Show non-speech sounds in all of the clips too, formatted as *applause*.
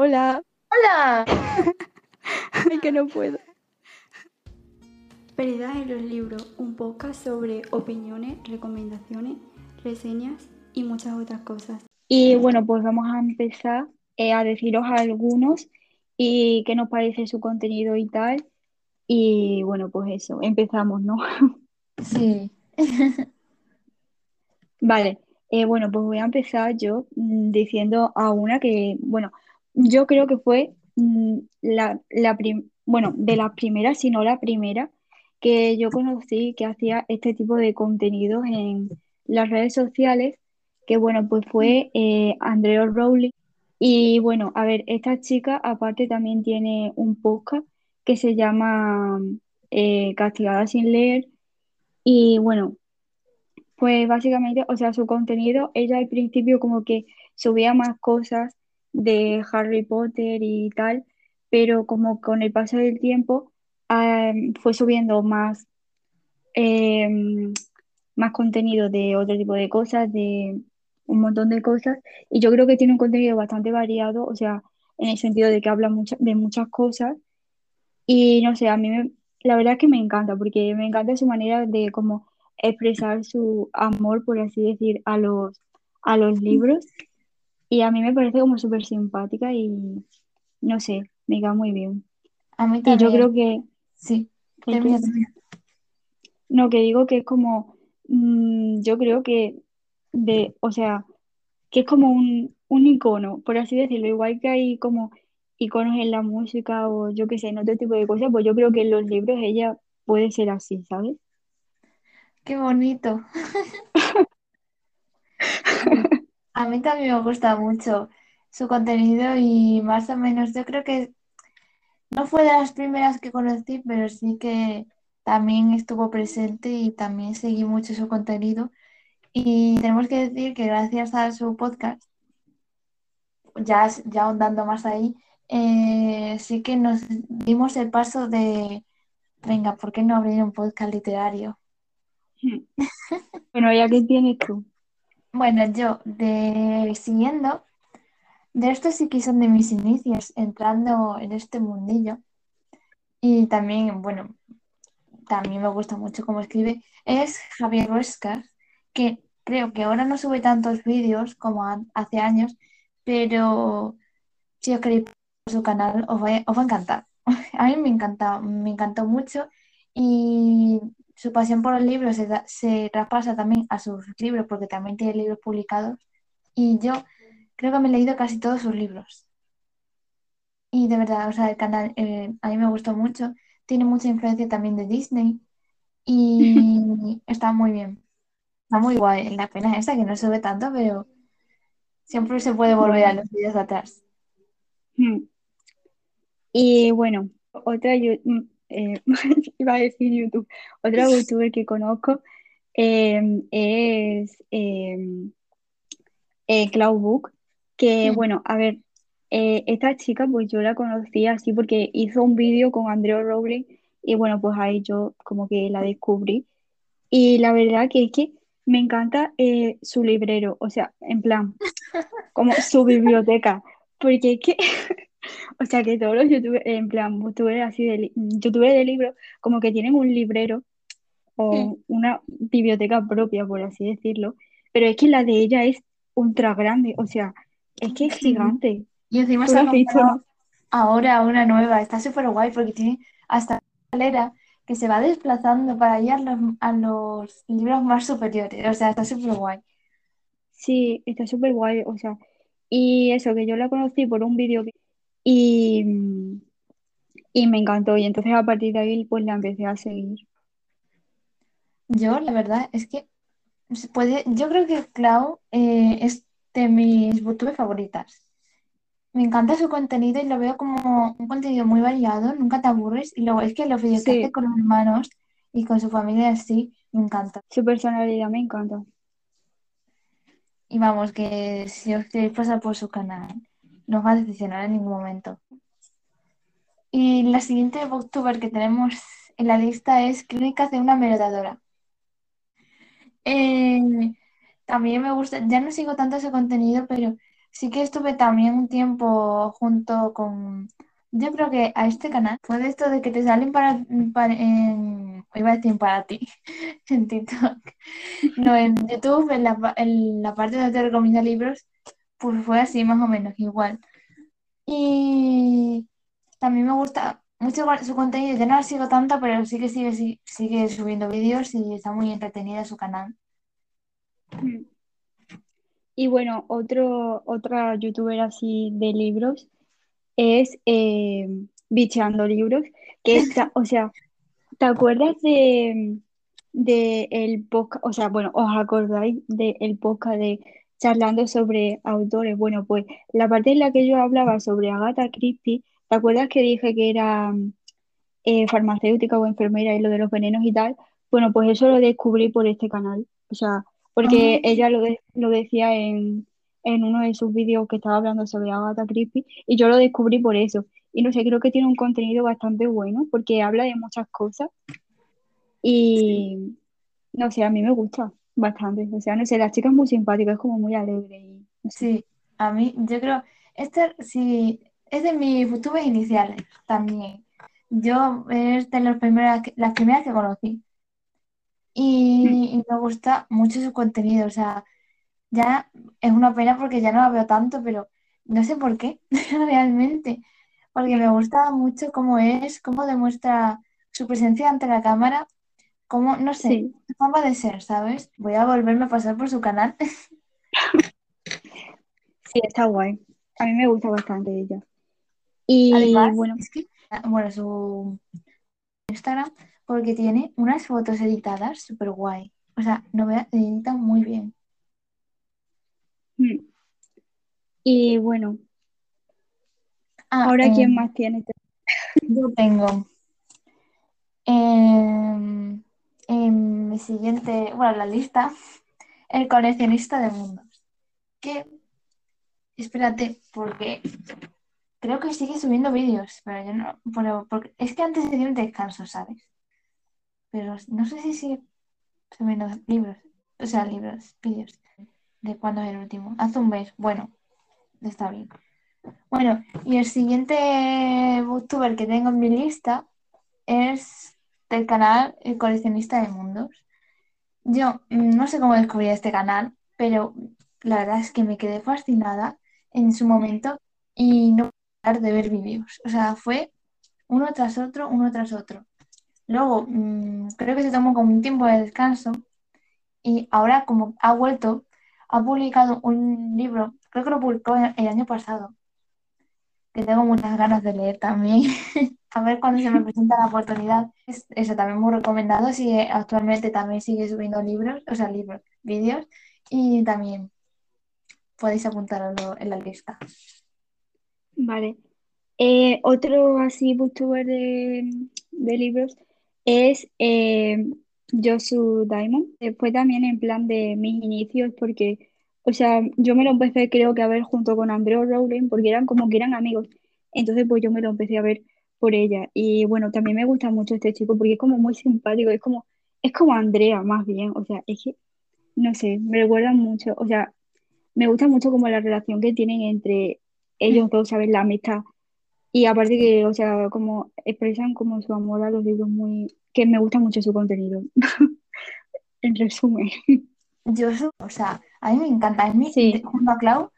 Hola. ¡Hola! *laughs* Ay, que no puedo. Peridad en los libros, un podcast sobre opiniones, recomendaciones, reseñas y muchas otras cosas. Y bueno, pues vamos a empezar eh, a deciros algunos y qué nos parece su contenido y tal. Y bueno, pues eso, empezamos, ¿no? *laughs* Sí. *laughs* Vale, eh, bueno, pues voy a empezar yo mm, diciendo a una que, bueno, yo creo que fue mm, la, la prim- bueno, de las primeras, si no la primera, que yo conocí que hacía este tipo de contenidos en las redes sociales, que bueno, pues fue eh, Andrea Rowling. Y bueno, a ver, esta chica aparte también tiene un podcast que se llama eh, Castigada sin leer. Y bueno, pues básicamente, o sea, su contenido, ella al principio como que subía más cosas de Harry Potter y tal, pero como con el paso del tiempo ah, fue subiendo más, eh, más contenido de otro tipo de cosas, de un montón de cosas, y yo creo que tiene un contenido bastante variado, o sea, en el sentido de que habla mucha- de muchas cosas, y no sé, a mí me- la verdad es que me encanta, porque me encanta su manera de como expresar su amor, por así decir, a los, a los libros. Y a mí me parece como súper simpática y no sé, me cae muy bien. A mí Y yo creo también. que, Sí. ¿el Termina, termina. No, que digo que es como, mm, yo creo que de, o sea, que es como un, un icono, por así decirlo, igual que hay como iconos en la música o yo qué sé, en otro tipo de cosas, pues yo creo que en los libros ella puede ser así, ¿sabes? Qué bonito. *laughs* A mí también me gusta mucho su contenido y más o menos yo creo que no fue de las primeras que conocí, pero sí que también estuvo presente y también seguí mucho su contenido. Y tenemos que decir que gracias a su podcast, ya, ya ahondando más ahí, eh, sí que nos dimos el paso de, venga, ¿por qué no abrir un podcast literario? Bueno, ya que tienes tú. Bueno, yo, de siguiendo, de estos sí que son de mis inicios, entrando en este mundillo. Y también, bueno, también me gusta mucho cómo escribe, es Javier Huescas, que creo que ahora no sube tantos vídeos como hace años, pero si os queréis por su canal os va, os va a encantar. *laughs* A mí me encanta, me encantó mucho y su pasión por los libros se, da- se traspasa también a sus libros porque también tiene libros publicados y yo creo que me he leído casi todos sus libros. Y de verdad, o sea, el canal eh, a mí me gustó mucho. Tiene mucha influencia también de Disney y *laughs* está muy bien. Está muy guay. La pena es esa que no sube tanto, pero siempre se puede volver a los vídeos de atrás. Hmm. Y bueno, otra, eh, *laughs* iba a decir YouTube, otra youtuber que conozco eh, es eh, eh, Cloud Book, que bueno, a ver, eh, esta chica pues yo la conocí así porque hizo un vídeo con Andrea Rowling y bueno, pues ahí yo como que la descubrí. Y la verdad que es que me encanta eh, su librero, o sea, en plan, como su *laughs* biblioteca, porque es que, *laughs* *laughs* o sea, que todos los youtubers, en plan, youtubers así de, youtubers de libros, como que tienen un librero o una biblioteca propia, por así decirlo, pero es que la de ella es ultra grande, o sea, es que es gigante. Y encima se ahora una nueva. Está súper guay porque tiene hasta escalera que se va desplazando para ir a los, a los libros más superiores. O sea, está súper guay. Sí, está súper guay, o sea, y eso, que yo la conocí por un vídeo que- y, y me encantó, y entonces a partir de ahí pues la empecé a seguir. Yo, la verdad, es que se puede, yo creo que Clau eh, es de mis booktubers favoritas. Me encanta su contenido y lo veo como un contenido muy variado, nunca te aburres. Y luego es que los vídeos que Sí, con los hermanos y con su familia así, me encanta. su personalidad me encanta. Y vamos, que si os queréis pasar por su canal, no va a decepcionar en ningún momento. Y la siguiente booktuber que tenemos en la lista es Crónicas de una merodeadora. Eh, también me gusta, ya no sigo tanto ese contenido, pero sí que estuve también un tiempo junto con, yo creo que a este canal fue de esto de que te salen para, iba a decir para ti, *laughs* en TikTok, no, en YouTube, en la, en la parte donde te recomienda libros, pues fue así más o menos igual. Y también me gusta mucho su contenido, ya no la sigo tanto, pero sí que sigue, sigue subiendo vídeos y está muy entretenida su canal. Y bueno, otro, otra youtuber así de libros es eh, Bicheando Libros, que está, *laughs* o sea, ¿te acuerdas de, de el podcast? O sea, bueno, ¿os acordáis del podcast de charlando sobre autores? Bueno, pues la parte en la que yo hablaba sobre Agatha Christie, ¿te acuerdas que dije que era eh, farmacéutica o enfermera y lo de los venenos y tal? Bueno, pues eso lo descubrí por este canal. O sea, porque Ah. ella lo, de- lo decía en, en uno de sus vídeos que estaba hablando sobre Agatha Christie y yo lo descubrí por eso. Y no sé, creo que tiene un contenido bastante bueno porque habla de muchas cosas y no sé, a mí me gusta bastante. O sea, no sé, la chica es muy simpática, es como muy alegre y no sé. Sí, a mí, yo creo, este sí, es de mis youtubers iniciales también. Yo es de las primeras, que- las primeras que conocí. Y, y me gusta mucho su contenido. O sea, ya es una pena porque ya no la veo tanto, pero no sé por qué, *laughs* realmente. Porque me gusta mucho cómo es, cómo demuestra su presencia ante la cámara, cómo, no sé, Sí. forma de ser, ¿sabes? Voy a volverme a pasar por su canal. *laughs* Sí, está guay. A mí me gusta bastante ella. Y Además, bueno, es que, bueno, su Instagram, porque tiene unas fotos editadas súper guay. O sea, no me editan muy bien. mm. Y bueno, Ah, ahora eh, ¿quién más tiene? yo tengo em, en mi siguiente, bueno, la lista, el coleccionista de mundos. Que, espérate, porque creo que sigue subiendo vídeos, pero yo no, pero, porque, es que antes se dio un descanso, ¿sabes? Pero no sé si sigue subiendo libros, o sea, libros, vídeos. ¿De cuándo es el último? Hace un mes. Bueno, está bien. Bueno, y el siguiente booktuber que tengo en mi lista es del canal El Coleccionista de Mundos. Yo mm, no sé cómo descubrí este canal, pero la verdad es que me quedé fascinada en su momento y no parar de ver vídeos. O sea, fue uno tras otro, uno tras otro. Luego, mm, creo que se tomó como un tiempo de descanso y ahora como ha vuelto, ha publicado un libro, creo que lo publicó el año pasado, que tengo muchas ganas de leer también. *laughs* A ver cuándo se me presenta la oportunidad. Es, eso también muy recomendado. Sigue, actualmente también sigue subiendo libros, o sea, libros, vídeos, y también podéis apuntarlo en la lista. Vale. Eh, otro así booktuber de, de libros es eh, Josu Diamond. Después también en plan de mis inicios, porque, o sea, yo me lo empecé creo que a ver junto con Andrew Rowling, porque eran como que eran amigos. Entonces, pues yo me lo empecé a ver por ella. Y bueno, también me gusta mucho este chico porque es como muy simpático, es como, es como Andrea más bien. O sea, es que, no sé, me recuerdan mucho. O sea, me gusta mucho como la relación que tienen entre ellos dos, ¿sabes? La amistad. Y aparte que, o sea, como expresan como su amor a los libros muy... que me gusta mucho su contenido. *laughs* En resumen. Yo, o sea, a mí me encanta. Es mi, Sí. junto a Clau,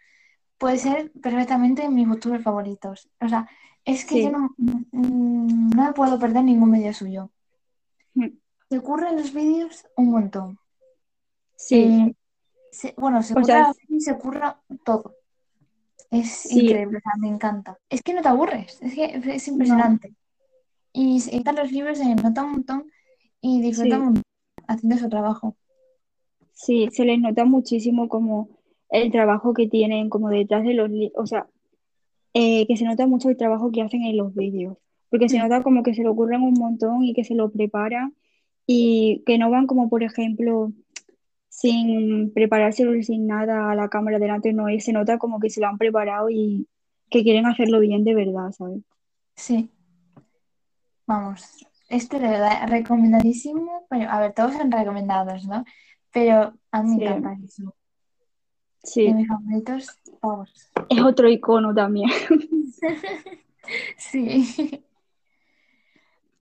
puede ser perfectamente mis youtubers favoritos. O sea, es que Sí. yo no, mm, no me puedo perder ningún vídeo suyo. Mm. Se ocurren los vídeos un montón. Sí, Eh, se- bueno, se O sea, ocurra y se ocurra todo. Es Sí. increíble, o sea, me encanta. Es que no te aburres, es que es impresionante. Y se editan los libros, se nota un montón y disfrutan Sí. un haciendo su trabajo. sí, se les nota muchísimo como el trabajo que tienen como detrás de los libros, o sea, eh, que se nota mucho el trabajo que hacen en los vídeos, porque se Mm. nota como que se lo ocurren un montón y que se lo preparan y que no van como, por ejemplo, sin preparárselo y sin nada a la cámara delante, no, y se nota como que se lo han preparado y que quieren hacerlo bien de verdad, ¿sabes? Sí, vamos, este de verdad recomendadísimo, pero a ver, todos son recomendados, ¿no? Pero a mí me Sí. encanta eso. De Sí, mis favoritos, es otro icono también. *laughs* Sí.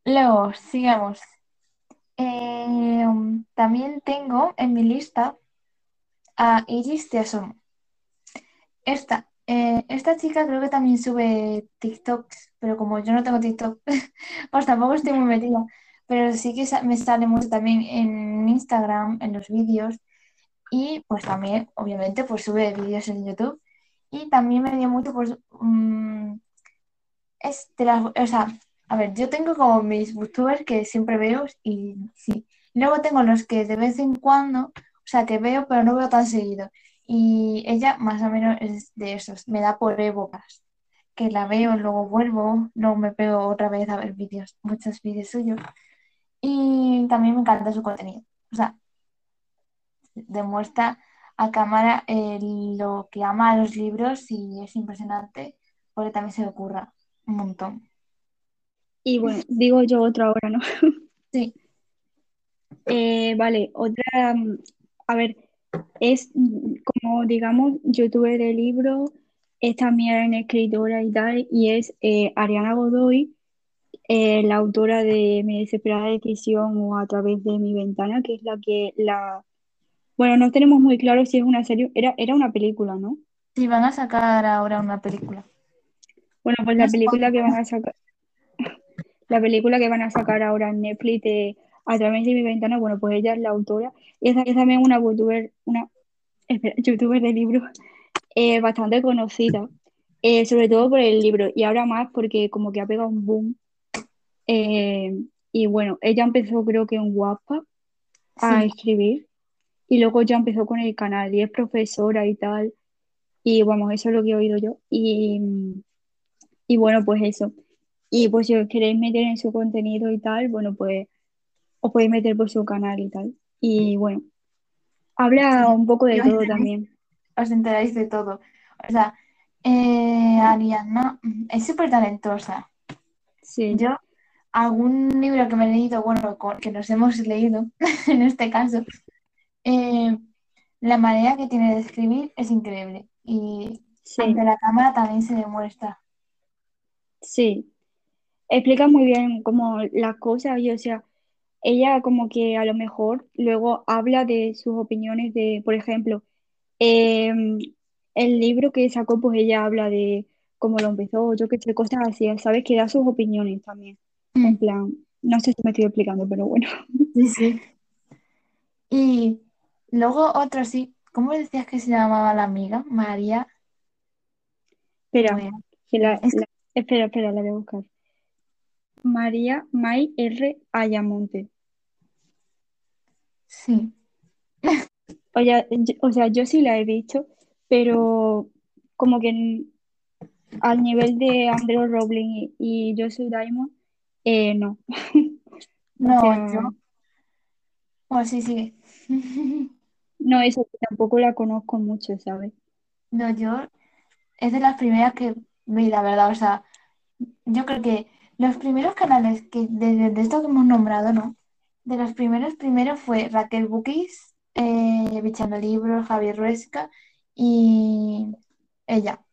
Luego, sigamos. Eh, también tengo en mi lista a Iris de Asomo. Esta, eh, esta chica creo que también sube TikToks, pero como yo no tengo TikTok, *laughs* pues tampoco estoy muy metida. Pero sí que me sale mucho también en Instagram, en los vídeos. Y pues también, obviamente, pues sube vídeos en YouTube. Y también me dio mucho, pues, es de las, o sea, a ver, yo tengo como mis booktubers que siempre veo y sí. Luego tengo los que de vez en cuando, o sea, que veo, pero no veo tan seguido. Y ella más o menos es de esos, me da por épocas, que la veo, luego vuelvo, luego me pego otra vez a ver vídeos, muchos vídeos suyos. Y también me encanta su contenido. O sea, demuestra a cámara eh, lo que ama a los libros y es impresionante porque también se le ocurra un montón. Y bueno, digo yo otra ahora, ¿no? *laughs* Sí, Eh, vale, otra, mm, a ver, es mm, como digamos youtuber de libros, es también escritora y tal, y es eh, Ariana Godoy, la autora de Mi desesperada decisión o A través de mi ventana, que es la que la... Bueno, no tenemos muy claro si es una serie, era, era una película, ¿no? sí, van a sacar ahora una película. Bueno, pues la película que van a sacar, *laughs* la película que van a sacar ahora en Netflix de A través de mi ventana, bueno, pues ella es la autora, y es, es también una youtuber, una *laughs* espera, youtuber de libros eh, bastante conocida, eh, sobre todo por el libro, y ahora más porque como que ha pegado un boom. eh, y bueno, ella empezó creo que en Wattpad a Sí, escribir, y luego ya empezó con el canal, y es profesora y tal, y vamos, eso es lo que he oído yo, y, y bueno, pues eso. Y pues si os queréis meter en su contenido y tal, bueno, pues os podéis meter por su canal y tal. Y bueno, habla sí, un poco de todo enteráis, también. os enteráis de todo. O sea, eh, Ariana es súper talentosa. Sí, Yo, algún libro que me he leído, bueno, que nos hemos leído *laughs* en este caso, eh, la manera que tiene de escribir es increíble. Y ante la cámara también se demuestra. sí. Explica muy bien como las cosas y o sea, ella como que a lo mejor luego habla de sus opiniones de, por ejemplo, em, el libro que sacó, pues ella habla de cómo lo empezó, yo qué sé, cosas así, ¿sabes? Que da sus opiniones también. En Mm, plan, no sé si me estoy explicando, pero bueno. Sí, sí. Y luego otro sí, ¿cómo decías que se llamaba la amiga? María. Espera, que la, Es que la- espera, espera, la voy a buscar. María May R. Ayamonte. sí. O, ya- yo- o sea, yo sí la he visto, pero como que en- al nivel de Andrew Rowling y, y Joshua Diamond, eh, no. *laughs* O No, yo. Oh, sí, sí. *laughs* no, eso tampoco la conozco mucho, ¿sabes? No, yo es de las primeras que vi, la verdad. O sea, yo creo que los primeros canales que de, de esto que hemos nombrado, ¿no? De los primeros, primero fue Raquel Bookies, eh, Bichando Libros, Javier Ruesca y ella.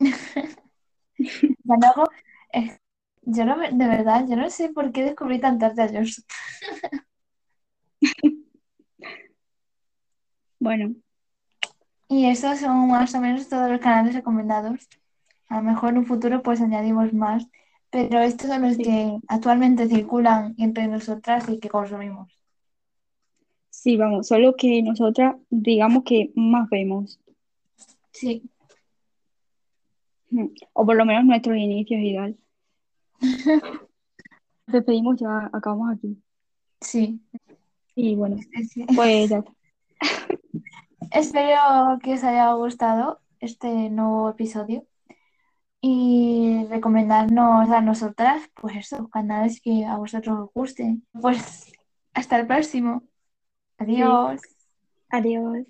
*laughs* Luego, eh, yo no, de verdad, yo no sé por qué descubrí tan tarde a. Bueno, Y esos son más o menos todos los canales recomendados. A lo mejor en un futuro pues añadimos más, pero estos son los sí, que actualmente circulan entre nosotras y que consumimos. sí, vamos, solo que nosotras digamos que más vemos, Sí, Mm, o por lo menos nuestros inicios y tal. *laughs* Despedimos, ya acabamos aquí. sí. Y bueno, pues ya está. *laughs* Espero que os haya gustado este nuevo episodio y recomendarnos a nosotras, pues esos canales que a vosotros os gusten. Pues hasta el próximo. Sí, Adiós. adiós.